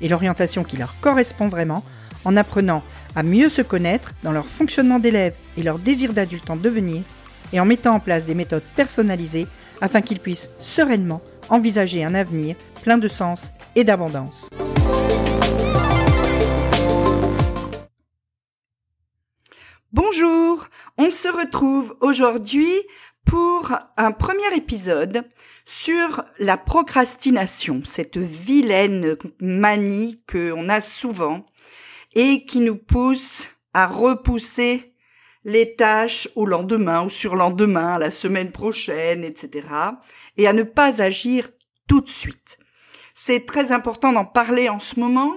et l'orientation qui leur correspond vraiment en apprenant à mieux se connaître dans leur fonctionnement d'élève et leur désir d'adulte en devenir et en mettant en place des méthodes personnalisées afin qu'ils puissent sereinement envisager un avenir plein de sens et d'abondance. Bonjour, on se retrouve aujourd'hui pour un premier épisode sur la procrastination, cette vilaine manie qu'on a souvent et qui nous pousse à repousser les tâches au lendemain, au surlendemain, à la semaine prochaine, etc. et à ne pas agir tout de suite. C'est très important d'en parler en ce moment.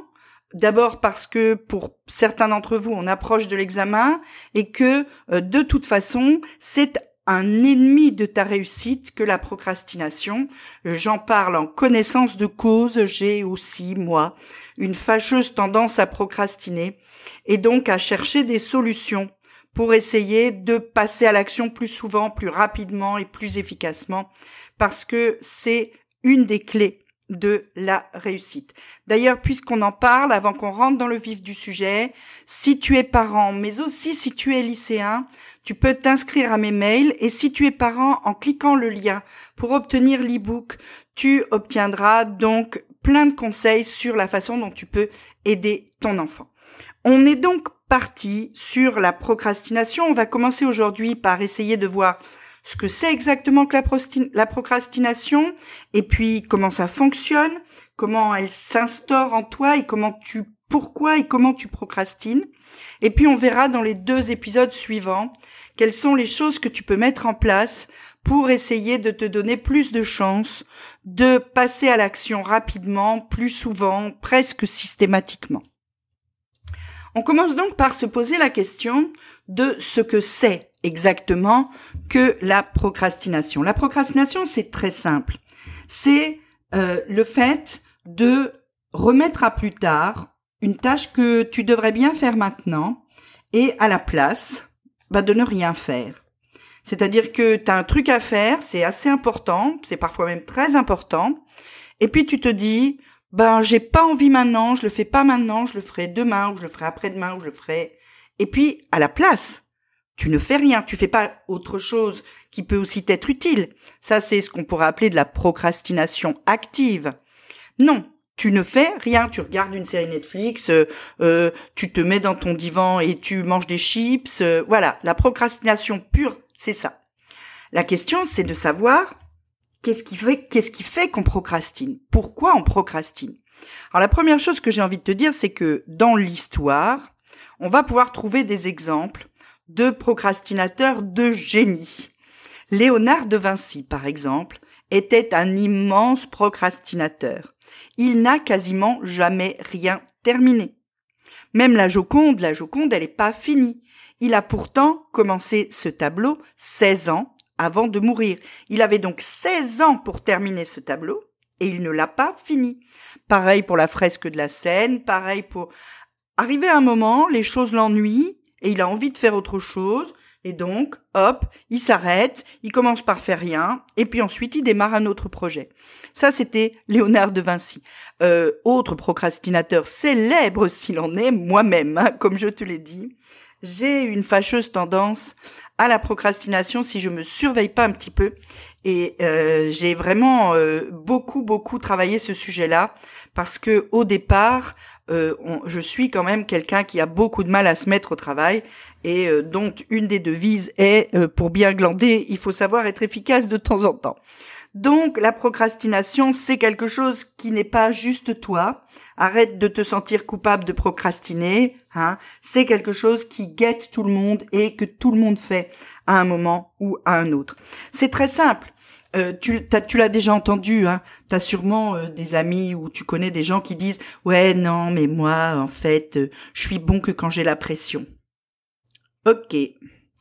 D'abord parce que pour certains d'entre vous, on approche de l'examen et que euh, de toute façon, c'est un ennemi de ta réussite que la procrastination. J'en parle en connaissance de cause. J'ai aussi, moi, une fâcheuse tendance à procrastiner et donc à chercher des solutions pour essayer de passer à l'action plus souvent, plus rapidement et plus efficacement, parce que c'est une des clés de la réussite. D'ailleurs, puisqu'on en parle, avant qu'on rentre dans le vif du sujet, si tu es parent, mais aussi si tu es lycéen, tu peux t'inscrire à mes mails et si tu es parent, en cliquant le lien pour obtenir l'e-book, tu obtiendras donc plein de conseils sur la façon dont tu peux aider ton enfant. On est donc parti sur la procrastination. On va commencer aujourd'hui par essayer de voir ce que c'est exactement que la, procrastination et puis comment ça fonctionne, comment elle s'instaure en toi et comment tu pourquoi et comment tu procrastines. Et puis on verra dans les deux épisodes suivants quelles sont les choses que tu peux mettre en place pour essayer de te donner plus de chances de passer à l'action rapidement, plus souvent, presque systématiquement. On commence donc par se poser la question de ce que c'est exactement que la procrastination. La procrastination, c'est très simple. C'est euh, le fait de remettre à plus tard une tâche que tu devrais bien faire maintenant et à la place bah, de ne rien faire. C'est-à-dire que tu as un truc à faire, c'est assez important, c'est parfois même très important, et puis tu te dis, ben j'ai pas envie maintenant, je le fais pas maintenant, je le ferai demain ou je le ferai après-demain ou je le ferai. Et puis à la place, tu ne fais rien, tu fais pas autre chose qui peut aussi t'être utile. Ça c'est ce qu'on pourrait appeler de la procrastination active. Non, tu ne fais rien, tu regardes une série Netflix, euh, euh, tu te mets dans ton divan et tu manges des chips. Euh, voilà, la procrastination pure, c'est ça. La question, c'est de savoir Qu'est-ce qui fait, qu'est-ce qui fait qu'on procrastine Pourquoi on procrastine? Alors la première chose que j'ai envie de te dire, c'est que dans l'histoire, on va pouvoir trouver des exemples de procrastinateurs de génie. Léonard de Vinci, par exemple, était un immense procrastinateur. Il n'a quasiment jamais rien terminé. Même la Joconde, la Joconde, elle n'est pas finie. Il a pourtant commencé ce tableau 16 ans avant de mourir. Il avait donc 16 ans pour terminer ce tableau et il ne l'a pas fini. Pareil pour la fresque de la Seine, pareil pour... Arrivé à un moment, les choses l'ennuient et il a envie de faire autre chose. Et donc, hop, il s'arrête, il commence par faire rien, et puis ensuite il démarre un autre projet. Ça, c'était Léonard de Vinci. Euh, autre procrastinateur célèbre s'il en est, moi-même, hein, comme je te l'ai dit. J'ai une fâcheuse tendance à la procrastination si je me surveille pas un petit peu. Et euh, j'ai vraiment euh, beaucoup beaucoup travaillé ce sujet-là parce que au départ, euh, je suis quand même quelqu'un qui a beaucoup de mal à se mettre au travail et dont une des devises est pour bien glander, il faut savoir être efficace de temps en temps. Donc la procrastination, c'est quelque chose qui n'est pas juste toi. Arrête de te sentir coupable de procrastiner. Hein. C'est quelque chose qui guette tout le monde et que tout le monde fait à un moment ou à un autre. C'est très simple. euh, tu, l'as déjà entendu, hein. T'as sûrement euh, des amis ou tu connais des gens qui disent ouais non mais moi en fait euh, je suis bon que quand j'ai la pression. Ok,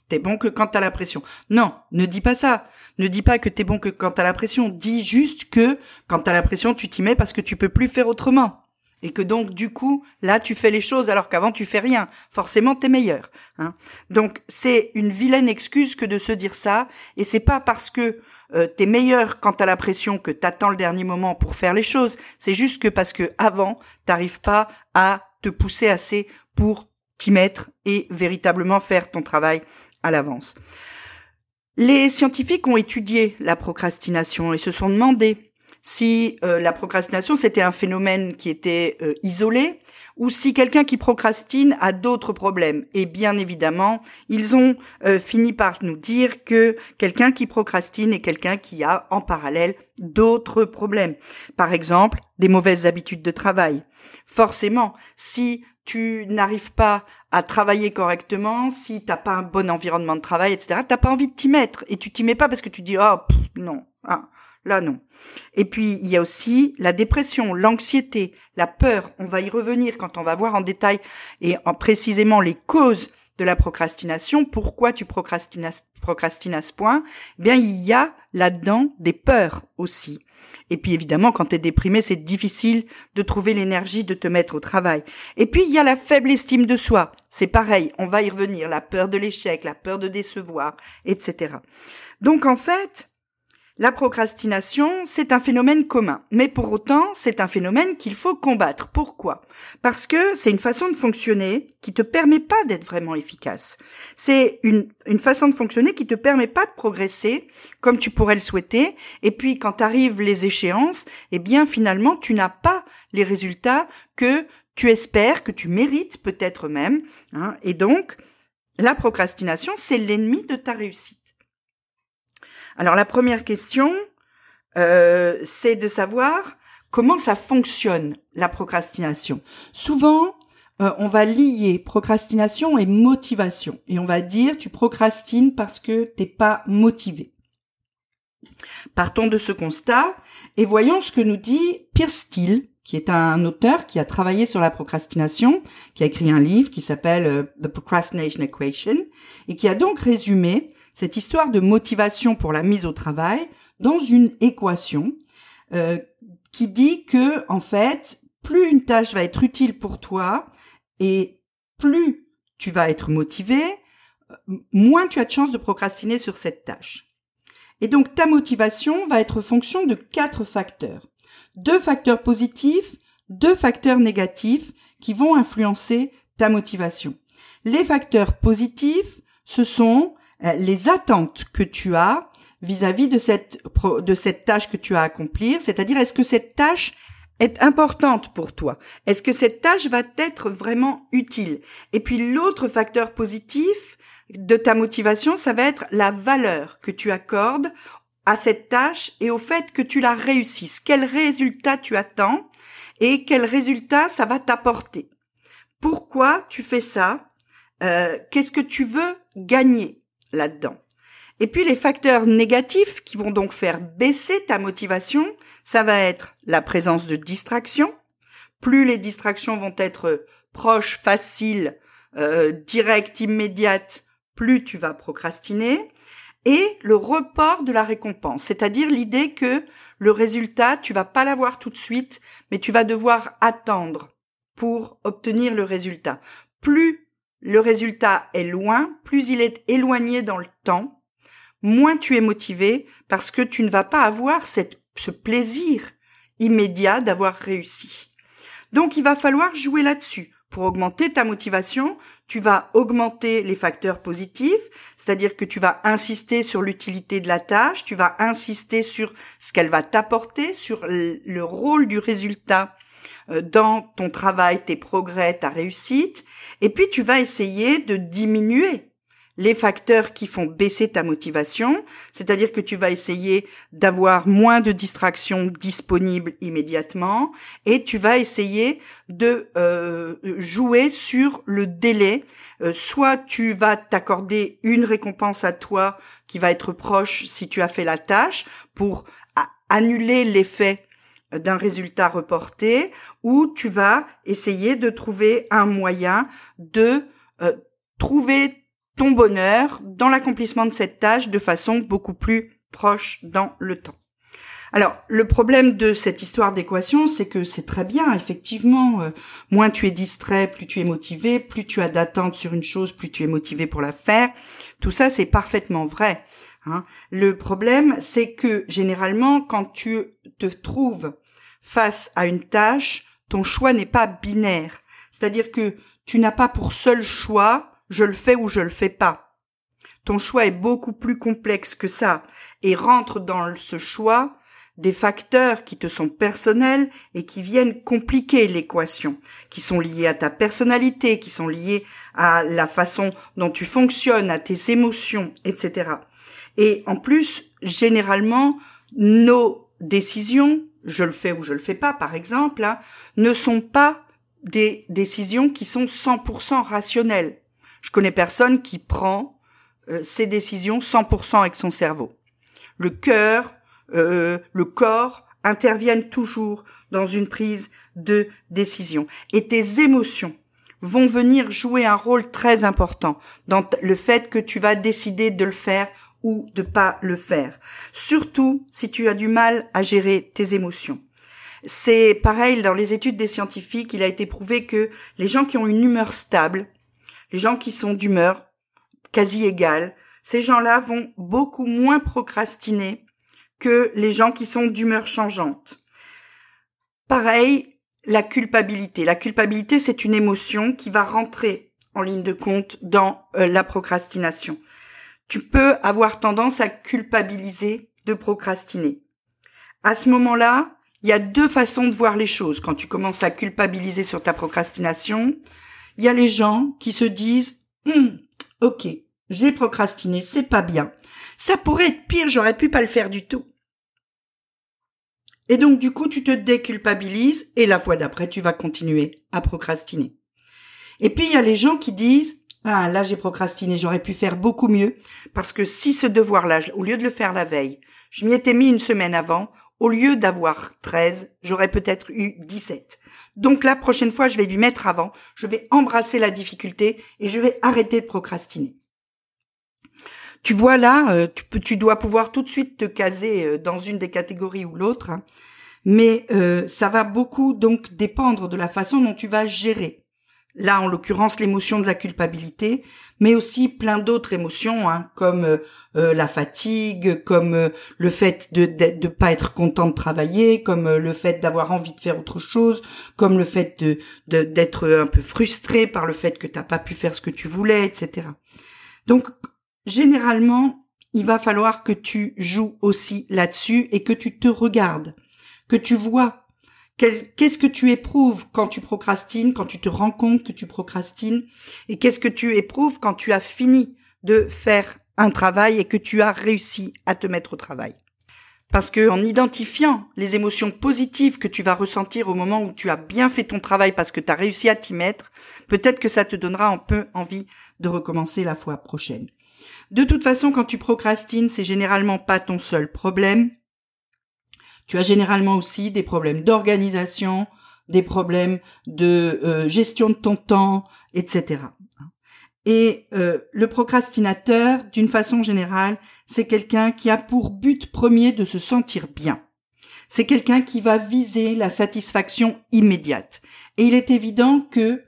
t'es bon que quand t'as la pression. Non, ne dis pas ça. Ne dis pas que t'es bon que quand t'as la pression. Dis juste que quand t'as la pression tu t'y mets parce que tu peux plus faire autrement et que donc du coup là tu fais les choses alors qu'avant tu fais rien. Forcément t'es meilleur. Hein. Donc c'est une vilaine excuse que de se dire ça et c'est pas parce que euh, t'es meilleur quand t'as la pression que t'attends le dernier moment pour faire les choses. C'est juste que parce que avant t'arrives pas à te pousser assez pour t'y mettre et véritablement faire ton travail à l'avance. Les scientifiques ont étudié la procrastination et se sont demandé si euh, la procrastination c'était un phénomène qui était euh, isolé ou si quelqu'un qui procrastine a d'autres problèmes. Et bien évidemment, ils ont euh, fini par nous dire que quelqu'un qui procrastine est quelqu'un qui a en parallèle d'autres problèmes. Par exemple, des mauvaises habitudes de travail. Forcément, si tu n'arrives pas à travailler correctement, si t'as pas un bon environnement de travail, etc., t'as pas envie de t'y mettre. Et tu t'y mets pas parce que tu dis, oh, non, ah, Là, non. Et puis, il y a aussi la dépression, l'anxiété, la peur. On va y revenir quand on va voir en détail et en précisément les causes de la procrastination. Pourquoi tu procrastines à ce point? Eh Bien, il y a là-dedans des peurs aussi. Et puis évidemment, quand tu es déprimé, c'est difficile de trouver l'énergie de te mettre au travail. Et puis il y a la faible estime de soi. C'est pareil, on va y revenir. La peur de l'échec, la peur de décevoir, etc. Donc en fait, la procrastination, c'est un phénomène commun, mais pour autant, c'est un phénomène qu'il faut combattre. Pourquoi? Parce que c'est une façon de fonctionner qui te permet pas d'être vraiment efficace. C'est une, une façon de fonctionner qui te permet pas de progresser comme tu pourrais le souhaiter, et puis quand arrivent les échéances, eh bien finalement, tu n'as pas les résultats que tu espères, que tu mérites peut-être même, hein, et donc, la procrastination, c'est l'ennemi de ta réussite. Alors la première question, euh, c'est de savoir comment ça fonctionne la procrastination. Souvent, euh, on va lier procrastination et motivation et on va dire tu procrastines parce que t'es pas motivé. Partons de ce constat et voyons ce que nous dit Pierre Steele, qui est un auteur qui a travaillé sur la procrastination, qui a écrit un livre qui s'appelle euh, The Procrastination Equation, et qui a donc résumé cette histoire de motivation pour la mise au travail dans une équation euh, qui dit que en fait, plus une tâche va être utile pour toi et plus tu vas être motivé, moins tu as de chances de procrastiner sur cette tâche. Et donc ta motivation va être fonction de quatre facteurs deux facteurs positifs, deux facteurs négatifs qui vont influencer ta motivation. Les facteurs positifs, ce sont les attentes que tu as vis-à-vis de cette de cette tâche que tu as à accomplir, c'est-à-dire est-ce que cette tâche est importante pour toi? Est-ce que cette tâche va t'être vraiment utile? Et puis l'autre facteur positif de ta motivation, ça va être la valeur que tu accordes à cette tâche et au fait que tu la réussisses. Quel résultat tu attends et quel résultat ça va t'apporter? Pourquoi tu fais ça? Euh, Qu'est-ce que tu veux gagner? Là-dedans Et puis les facteurs négatifs qui vont donc faire baisser ta motivation, ça va être la présence de distractions. Plus les distractions vont être proches, faciles, euh, directes, immédiates, plus tu vas procrastiner et le report de la récompense, c'est-à-dire l'idée que le résultat, tu vas pas l'avoir tout de suite, mais tu vas devoir attendre pour obtenir le résultat. Plus le résultat est loin, plus il est éloigné dans le temps, moins tu es motivé parce que tu ne vas pas avoir ce plaisir immédiat d'avoir réussi. Donc il va falloir jouer là-dessus. Pour augmenter ta motivation, tu vas augmenter les facteurs positifs, c'est-à-dire que tu vas insister sur l'utilité de la tâche, tu vas insister sur ce qu'elle va t'apporter, sur le rôle du résultat dans ton travail, tes progrès, ta réussite, et puis tu vas essayer de diminuer les facteurs qui font baisser ta motivation, c'est-à-dire que tu vas essayer d'avoir moins de distractions disponibles immédiatement et tu vas essayer de euh, jouer sur le délai. Euh, soit tu vas t'accorder une récompense à toi qui va être proche si tu as fait la tâche pour annuler l'effet d'un résultat reporté, ou tu vas essayer de trouver un moyen de euh, trouver ton bonheur dans l'accomplissement de cette tâche de façon beaucoup plus proche dans le temps. Alors, le problème de cette histoire d'équation, c'est que c'est très bien, effectivement, euh, moins tu es distrait, plus tu es motivé, plus tu as d'attente sur une chose, plus tu es motivé pour la faire. Tout ça, c'est parfaitement vrai. Hein. Le problème, c'est que généralement, quand tu te trouves face à une tâche, ton choix n'est pas binaire. C'est-à-dire que tu n'as pas pour seul choix je le fais ou je le fais pas. Ton choix est beaucoup plus complexe que ça et rentre dans ce choix des facteurs qui te sont personnels et qui viennent compliquer l'équation, qui sont liés à ta personnalité, qui sont liés à la façon dont tu fonctionnes, à tes émotions, etc. Et en plus, généralement, nos décisions, je le fais ou je le fais pas, par exemple, hein, ne sont pas des décisions qui sont 100% rationnelles. Je connais personne qui prend euh, ses décisions 100% avec son cerveau. Le cœur, euh, le corps interviennent toujours dans une prise de décision. Et tes émotions vont venir jouer un rôle très important dans le fait que tu vas décider de le faire ou de pas le faire. Surtout si tu as du mal à gérer tes émotions. C'est pareil dans les études des scientifiques, il a été prouvé que les gens qui ont une humeur stable, les gens qui sont d'humeur quasi égale, ces gens-là vont beaucoup moins procrastiner que les gens qui sont d'humeur changeante. Pareil, la culpabilité. La culpabilité, c'est une émotion qui va rentrer en ligne de compte dans euh, la procrastination. Tu peux avoir tendance à culpabiliser de procrastiner. À ce moment-là, il y a deux façons de voir les choses. Quand tu commences à culpabiliser sur ta procrastination, il y a les gens qui se disent hum, ok, j'ai procrastiné, c'est pas bien. Ça pourrait être pire, j'aurais pu pas le faire du tout. Et donc du coup, tu te déculpabilises et la fois d'après, tu vas continuer à procrastiner. Et puis il y a les gens qui disent ah là j'ai procrastiné, j'aurais pu faire beaucoup mieux parce que si ce devoir-là, au lieu de le faire la veille, je m'y étais mis une semaine avant, au lieu d'avoir 13, j'aurais peut-être eu 17. Donc la prochaine fois, je vais lui mettre avant, je vais embrasser la difficulté et je vais arrêter de procrastiner. Tu vois là, euh, tu, dois pouvoir tout de suite te caser euh, dans une des catégories ou l'autre, hein. mais euh, ça va beaucoup donc dépendre de la façon dont tu vas gérer là en l'occurrence l'émotion de la culpabilité, mais aussi plein d'autres émotions, hein, comme euh, euh, la fatigue, comme euh, le fait de ne pas être content de travailler, comme le fait d'avoir envie de faire autre chose, comme le fait d'être un peu frustré par le fait que t'as pas pu faire ce que tu voulais, etc. Donc généralement, il va falloir que tu joues aussi là-dessus et que tu te regardes, que tu vois Qu'est-ce que tu éprouves quand tu procrastines, quand tu te rends compte que tu procrastines Et qu'est-ce que tu éprouves quand tu as fini de faire un travail et que tu as réussi à te mettre au travail? Parce que en identifiant les émotions positives que tu vas ressentir au moment où tu as bien fait ton travail parce que tu as réussi à t'y mettre, peut-être que ça te donnera un peu envie de recommencer la fois prochaine. De toute façon, quand tu procrastines, c'est généralement pas ton seul problème. Tu as généralement aussi des problèmes d'organisation, des problèmes de euh, gestion de ton temps, etc. Et euh, le procrastinateur, d'une façon générale, c'est quelqu'un qui a pour but premier de se sentir bien. C'est quelqu'un qui va viser la satisfaction immédiate. Et il est évident que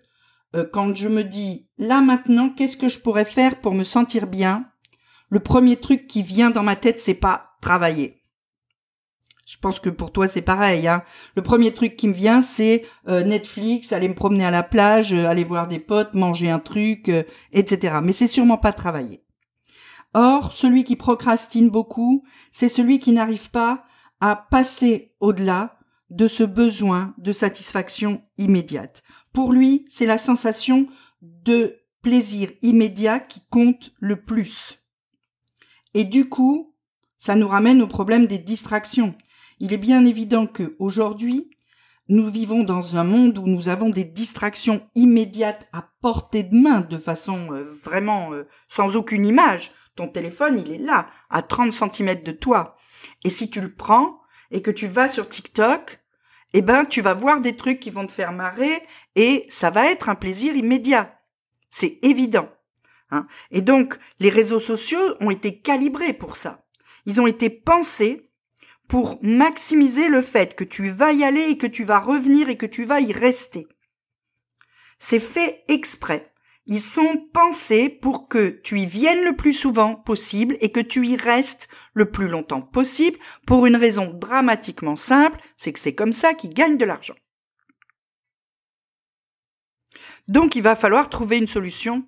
euh, quand je me dis là maintenant, qu'est-ce que je pourrais faire pour me sentir bien, le premier truc qui vient dans ma tête, c'est pas travailler. Je pense que pour toi c'est pareil. Hein. Le premier truc qui me vient c'est euh, Netflix, aller me promener à la plage, euh, aller voir des potes, manger un truc, euh, etc. Mais c'est sûrement pas travailler. Or, celui qui procrastine beaucoup, c'est celui qui n'arrive pas à passer au-delà de ce besoin de satisfaction immédiate. Pour lui, c'est la sensation de plaisir immédiat qui compte le plus. Et du coup, ça nous ramène au problème des distractions. Il est bien évident que aujourd'hui, nous vivons dans un monde où nous avons des distractions immédiates à portée de main de façon euh, vraiment euh, sans aucune image. Ton téléphone, il est là, à 30 cm de toi. Et si tu le prends et que tu vas sur TikTok, eh ben, tu vas voir des trucs qui vont te faire marrer et ça va être un plaisir immédiat. C'est évident. Hein. Et donc, les réseaux sociaux ont été calibrés pour ça. Ils ont été pensés pour maximiser le fait que tu vas y aller et que tu vas revenir et que tu vas y rester. C'est fait exprès. Ils sont pensés pour que tu y viennes le plus souvent possible et que tu y restes le plus longtemps possible pour une raison dramatiquement simple, c'est que c'est comme ça qu'ils gagnent de l'argent. Donc il va falloir trouver une solution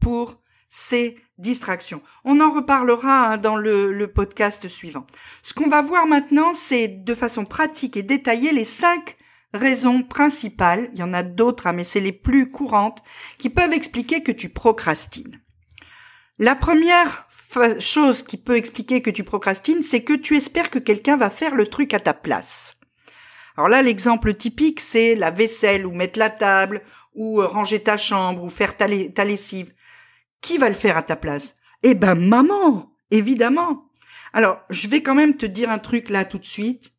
pour ces distractions. On en reparlera hein, dans le, podcast suivant. Ce qu'on va voir maintenant, c'est de façon pratique et détaillée les cinq raisons principales, il y en a d'autres, hein, mais c'est les plus courantes, qui peuvent expliquer que tu procrastines. La première chose qui peut expliquer que tu procrastines, c'est que tu espères que quelqu'un va faire le truc à ta place. Alors là, l'exemple typique, c'est la vaisselle ou mettre la table ou euh, ranger ta chambre ou faire ta lessive. Qui va le faire à ta place? Eh ben maman, évidemment. Alors, je vais quand même te dire un truc là tout de suite.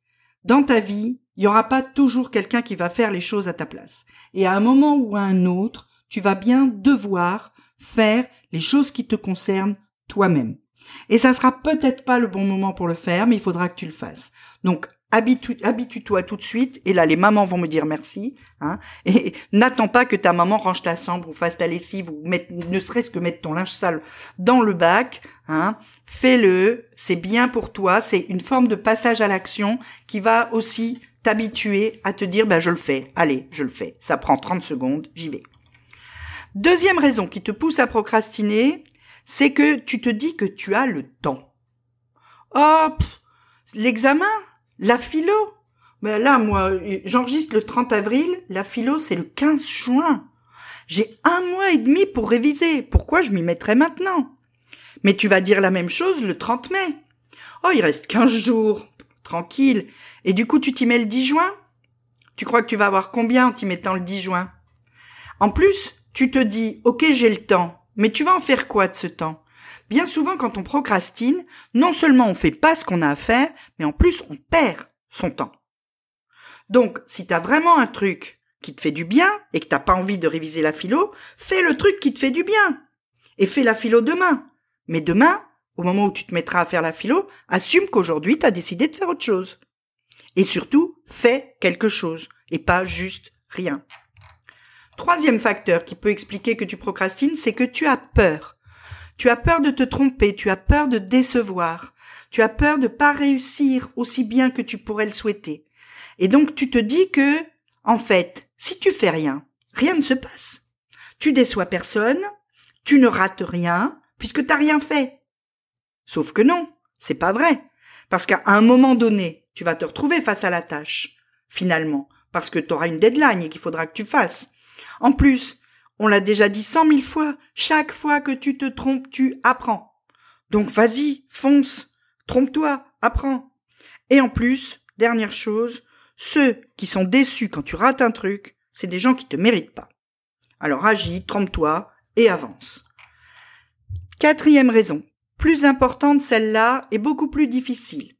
Dans ta vie, il y aura pas toujours quelqu'un qui va faire les choses à ta place. Et à un moment ou à un autre, tu vas bien devoir faire les choses qui te concernent toi-même. Et ça sera peut-être pas le bon moment pour le faire, mais il faudra que tu le fasses. Donc, habitue-toi tout de suite, et là les mamans vont me dire merci, hein, et n'attends pas que ta maman range ta chambre ou fasse ta lessive ou ne serait-ce que mettre ton linge sale dans le bac, hein, fais-le, c'est bien pour toi, c'est une forme de passage à l'action qui va aussi t'habituer à te dire, bah, je le fais, allez, je le fais, ça prend 30 secondes, j'y vais. Deuxième raison qui te pousse à procrastiner, c'est que tu te dis que tu as le temps. Oh, l'examen, la philo Mais là, moi, j'enregistre le 30 avril, la philo, c'est le 15 juin. J'ai un mois et demi pour réviser. Pourquoi je m'y mettrais maintenant? Mais tu vas dire la même chose le 30 mai. Oh, il reste 15 jours. Tranquille. Et du coup, tu t'y mets le 10 juin? Tu crois que tu vas avoir combien en t'y mettant le 10 juin? En plus, tu te dis, ok, j'ai le temps. Mais tu vas en faire quoi de ce temps? Bien souvent, quand on procrastine, non seulement on fait pas ce qu'on a à faire, mais en plus on perd son temps. Donc, si t'as vraiment un truc qui te fait du bien et que t'as pas envie de réviser la philo, fais le truc qui te fait du bien. Et fais la philo demain. Mais demain, au moment où tu te mettras à faire la philo, assume qu'aujourd'hui t'as décidé de faire autre chose. Et surtout, fais quelque chose et pas juste rien. Troisième facteur qui peut expliquer que tu procrastines, c'est que tu as peur. Tu as peur de te tromper, tu as peur de décevoir, tu as peur de pas réussir aussi bien que tu pourrais le souhaiter. Et donc tu te dis que, en fait, si tu fais rien, rien ne se passe. Tu déçois personne, tu ne rates rien, puisque t'as rien fait. Sauf que non, c'est pas vrai. Parce qu'à un moment donné, tu vas te retrouver face à la tâche, finalement, parce que tu auras une deadline et qu'il faudra que tu fasses. En plus, on l'a déjà dit cent mille fois, chaque fois que tu te trompes, tu apprends. Donc vas-y, fonce, trompe-toi, apprends. Et en plus, dernière chose, ceux qui sont déçus quand tu rates un truc, c'est des gens qui te méritent pas. Alors agis, trompe-toi et avance. Quatrième raison, plus importante celle-là est beaucoup plus difficile.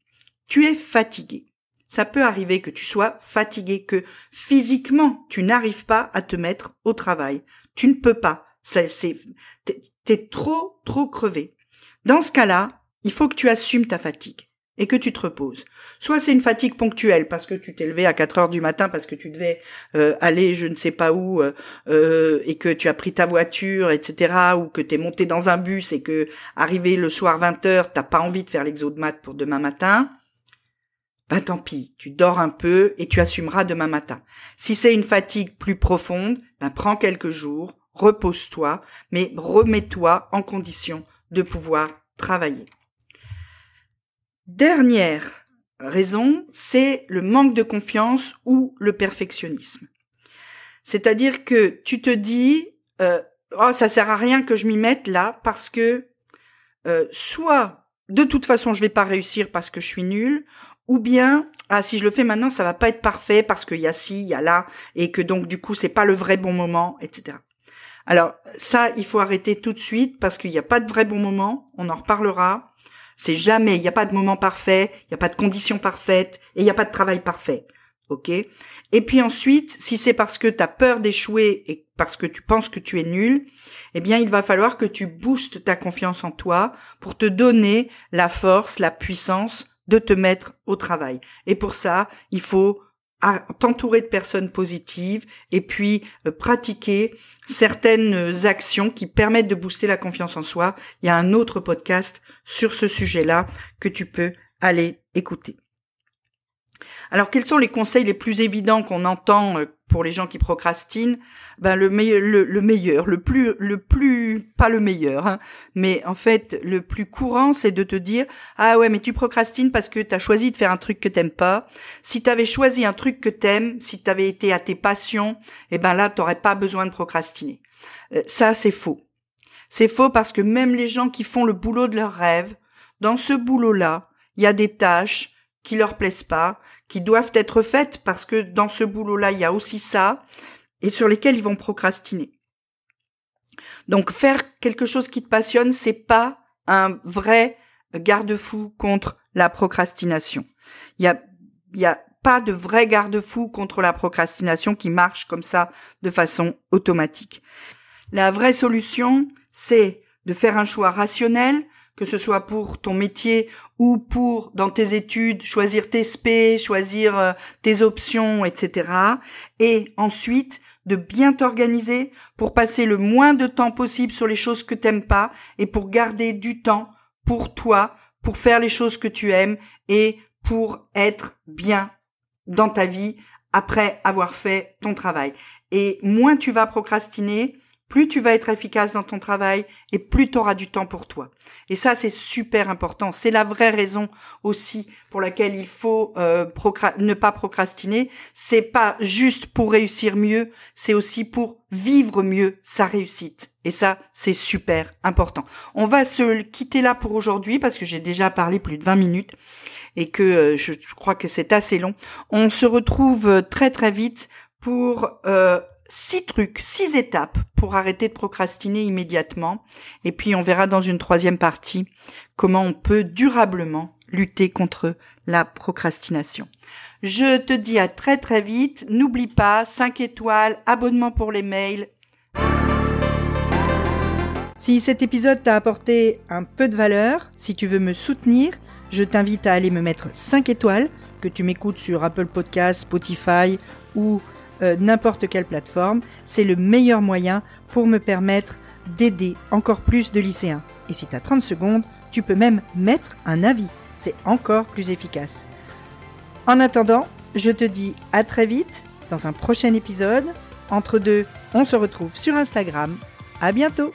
Tu es fatigué. Ça peut arriver que tu sois fatigué, que physiquement tu n'arrives pas à te mettre au travail. Tu ne peux pas. C'est, t'es, trop, trop crevé. Dans ce cas-là, il faut que tu assumes ta fatigue et que tu te reposes. Soit c'est une fatigue ponctuelle parce que tu t'es levé à 4 heures du matin parce que tu devais euh, aller je ne sais pas où euh, euh, et que tu as pris ta voiture, etc. ou que tu es monté dans un bus et que arrivé le soir 20 heures, t'as pas envie de faire l'exo de maths pour demain matin. Ben tant pis, tu dors un peu et tu assumeras demain matin. Si c'est une fatigue plus profonde, ben prends quelques jours, repose-toi, mais remets-toi en condition de pouvoir travailler. Dernière raison, c'est le manque de confiance ou le perfectionnisme. C'est-à-dire que tu te dis, euh, oh ça sert à rien que je m'y mette là parce que euh, soit de toute façon je vais pas réussir parce que je suis nulle, ou bien ah si je le fais maintenant ça va pas être parfait parce qu'il y a ci, il y a là et que donc du coup c'est pas le vrai bon moment, etc. Alors ça il faut arrêter tout de suite parce qu'il n'y a pas de vrai bon moment, on en reparlera. C'est jamais, il n'y a pas de moment parfait, il n'y a pas de conditions parfaites et il n'y a pas de travail parfait. OK? Et puis ensuite, si c'est parce que tu as peur d'échouer et parce que tu penses que tu es nul, eh bien, il va falloir que tu boostes ta confiance en toi pour te donner la force, la puissance de te mettre au travail. Et pour ça, il faut t'entourer de personnes positives et puis euh, pratiquer certaines actions qui permettent de booster la confiance en soi. Il y a un autre podcast sur ce sujet-là que tu peux aller écouter. Alors quels sont les conseils les plus évidents qu'on entend euh, pour les gens qui procrastinent Ben le meilleur, le, plus, le plus, pas le meilleur, hein, mais en fait le plus courant, c'est de te dire ah ouais mais tu procrastines parce que tu as choisi de faire un truc que t'aimes pas. Si tu avais choisi un truc que t'aimes, si tu avais été à tes passions, eh ben là t'aurais pas besoin de procrastiner. Euh, ça c'est faux. C'est faux parce que même les gens qui font le boulot de leurs rêves, dans ce boulot-là, il y a des tâches qui leur plaisent pas, qui doivent être faites parce que dans ce boulot-là, il y a aussi ça, et sur lesquels ils vont procrastiner. Donc faire quelque chose qui te passionne, c'est pas un vrai garde-fou contre la procrastination. Il y a, y a pas de vrai garde-fou contre la procrastination qui marche comme ça de façon automatique. La vraie solution, c'est de faire un choix rationnel, que ce soit pour ton métier ou pour dans tes études choisir tes spé, choisir euh, tes options, etc. Et ensuite de bien t'organiser pour passer le moins de temps possible sur les choses que t'aimes pas et pour garder du temps pour toi, pour faire les choses que tu aimes et pour être bien dans ta vie après avoir fait ton travail. Et moins tu vas procrastiner, plus tu vas être efficace dans ton travail et plus tu auras du temps pour toi. Et ça, c'est super important. C'est la vraie raison aussi pour laquelle il faut euh, ne pas procrastiner. C'est pas juste pour réussir mieux, c'est aussi pour vivre mieux sa réussite. Et ça, c'est super important. On va se quitter là pour aujourd'hui parce que j'ai déjà parlé plus de 20 minutes et que euh, je, crois que c'est assez long. On se retrouve euh, très très vite pour six trucs, six étapes pour arrêter de procrastiner immédiatement. Et puis on verra dans une troisième partie comment on peut durablement lutter contre la procrastination. Je te dis à très très vite. N'oublie pas 5 étoiles, abonnement pour les mails. Si cet épisode t'a apporté un peu de valeur, si tu veux me soutenir, je t'invite à aller me mettre 5 étoiles, que tu m'écoutes sur Apple Podcasts, Spotify ou euh, n'importe quelle plateforme, c'est le meilleur moyen pour me permettre d'aider encore plus de lycéens. Et si tu as 30 secondes, tu peux même mettre un avis. C'est encore plus efficace. En attendant, je te dis à très vite dans un prochain épisode. Entre deux, on se retrouve sur Instagram. À bientôt!